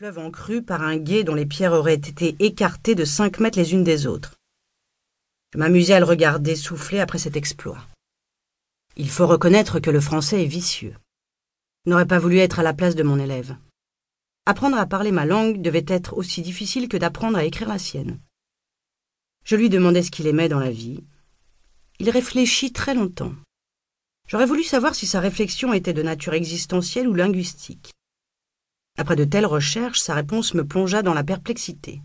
fleuve en crue par un gué dont les pierres auraient été écartées de cinq mètres les unes des autres. Je m'amusais à le regarder souffler après cet exploit. Il faut reconnaître que le français est vicieux. N'aurais pas voulu être à la place de mon élève. Apprendre à parler ma langue devait être aussi difficile que d'apprendre à écrire la sienne. Je lui demandai ce qu'il aimait dans la vie. Il réfléchit très longtemps. J'aurais voulu savoir si sa réflexion était de nature existentielle ou linguistique. Après de telles recherches, sa réponse me plongea dans la perplexité.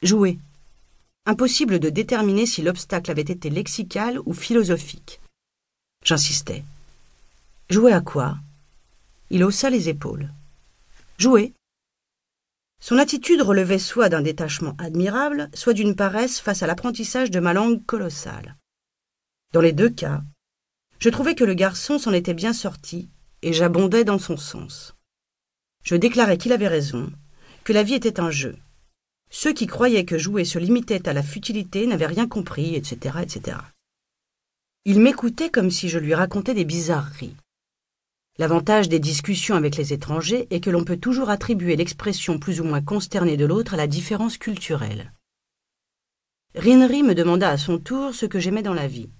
Jouer. Impossible de déterminer si l'obstacle avait été lexical ou philosophique. J'insistais. Jouer à quoi? Il haussa les épaules. Jouer. Son attitude relevait soit d'un détachement admirable, soit d'une paresse face à l'apprentissage de ma langue colossale. Dans les deux cas, je trouvais que le garçon s'en était bien sorti, et j'abondais dans son sens. Je déclarais qu'il avait raison, que la vie était un jeu. Ceux qui croyaient que jouer se limitait à la futilité n'avaient rien compris, etc., etc. Il m'écoutait comme si je lui racontais des bizarreries. L'avantage des discussions avec les étrangers est que l'on peut toujours attribuer l'expression plus ou moins consternée de l'autre à la différence culturelle. Rinnery me demanda à son tour ce que j'aimais dans la vie.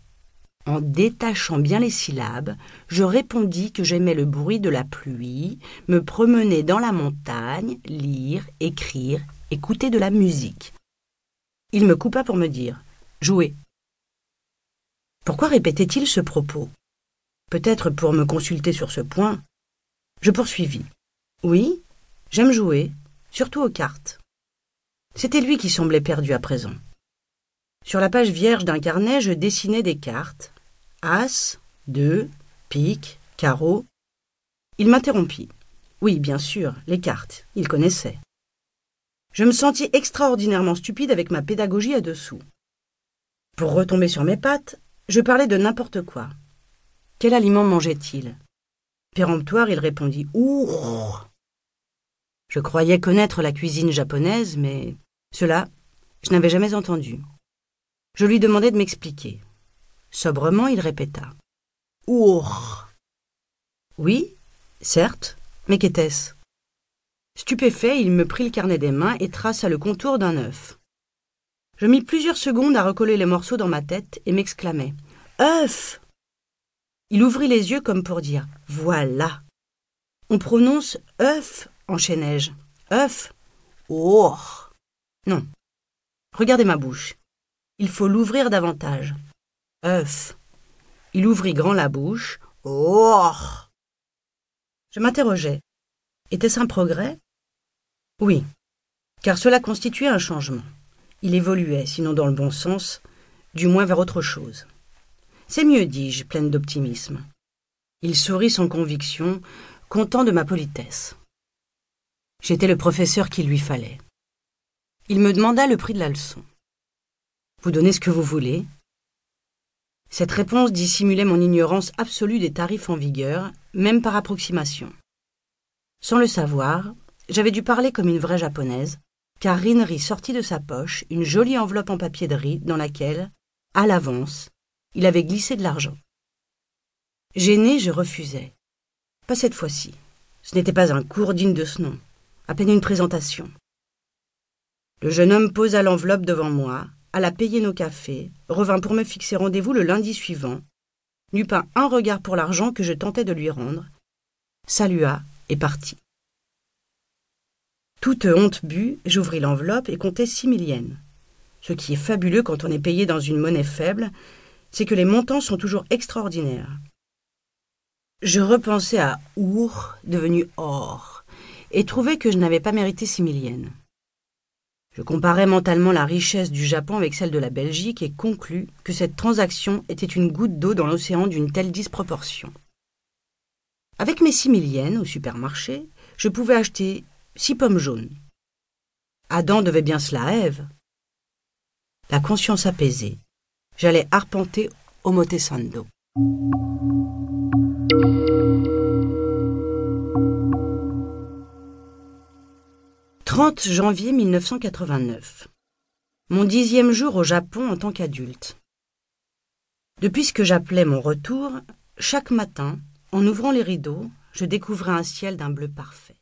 En détachant bien les syllabes, je répondis que j'aimais le bruit de la pluie, me promener dans la montagne, lire, écrire, écouter de la musique. Il me coupa pour me dire Jouer. Pourquoi répétait-il ce propos? Peut-être pour me consulter sur ce point. Je poursuivis. Oui, j'aime jouer, surtout aux cartes. C'était lui qui semblait perdu à présent. Sur la page vierge d'un carnet, je dessinais des cartes, As, deux, pique, carreau. Il m'interrompit. Oui, bien sûr, les cartes, il connaissait. Je me sentis extraordinairement stupide avec ma pédagogie à dessous. Pour retomber sur mes pattes, je parlais de n'importe quoi. Quel aliment mangeait-il? Péremptoire, il répondit Ouh Je croyais connaître la cuisine japonaise, mais cela, je n'avais jamais entendu. Je lui demandai de m'expliquer. Sobrement, il répéta. Our. Oui, certes, mais qu'était-ce? Stupéfait, il me prit le carnet des mains et traça le contour d'un œuf. Je mis plusieurs secondes à recoller les morceaux dans ma tête et m'exclamai. œuf Il ouvrit les yeux comme pour dire Voilà On prononce œuf, enchaînai-je. œuf Oh Non. Regardez ma bouche. Il faut l'ouvrir davantage œuf. Il ouvrit grand la bouche. Oh Je m'interrogeais. Était-ce un progrès? Oui, car cela constituait un changement. Il évoluait, sinon dans le bon sens, du moins vers autre chose. C'est mieux, dis-je, pleine d'optimisme. Il sourit sans conviction, content de ma politesse. J'étais le professeur qu'il lui fallait. Il me demanda le prix de la leçon. Vous donnez ce que vous voulez, cette réponse dissimulait mon ignorance absolue des tarifs en vigueur, même par approximation. Sans le savoir, j'avais dû parler comme une vraie japonaise, car Rinri sortit de sa poche une jolie enveloppe en papier de riz dans laquelle, à l'avance, il avait glissé de l'argent. Gêné, je refusai. Pas cette fois-ci. Ce n'était pas un cours digne de ce nom, à peine une présentation. Le jeune homme posa l'enveloppe devant moi, alla payer nos cafés, revint pour me fixer rendez-vous le lundi suivant, n'eut pas un regard pour l'argent que je tentais de lui rendre, salua et partit. Toute honte bue, j'ouvris l'enveloppe et comptai six mille Ce qui est fabuleux quand on est payé dans une monnaie faible, c'est que les montants sont toujours extraordinaires. Je repensai à Our, devenu Or, et trouvai que je n'avais pas mérité six milliennes. Je comparais mentalement la richesse du Japon avec celle de la Belgique et conclus que cette transaction était une goutte d'eau dans l'océan d'une telle disproportion. Avec mes six mille au supermarché, je pouvais acheter six pommes jaunes. Adam devait bien cela à Ève. La conscience apaisée, j'allais arpenter Omotesando. 30 janvier 1989. Mon dixième jour au Japon en tant qu'adulte. Depuis ce que j'appelais mon retour, chaque matin, en ouvrant les rideaux, je découvrais un ciel d'un bleu parfait.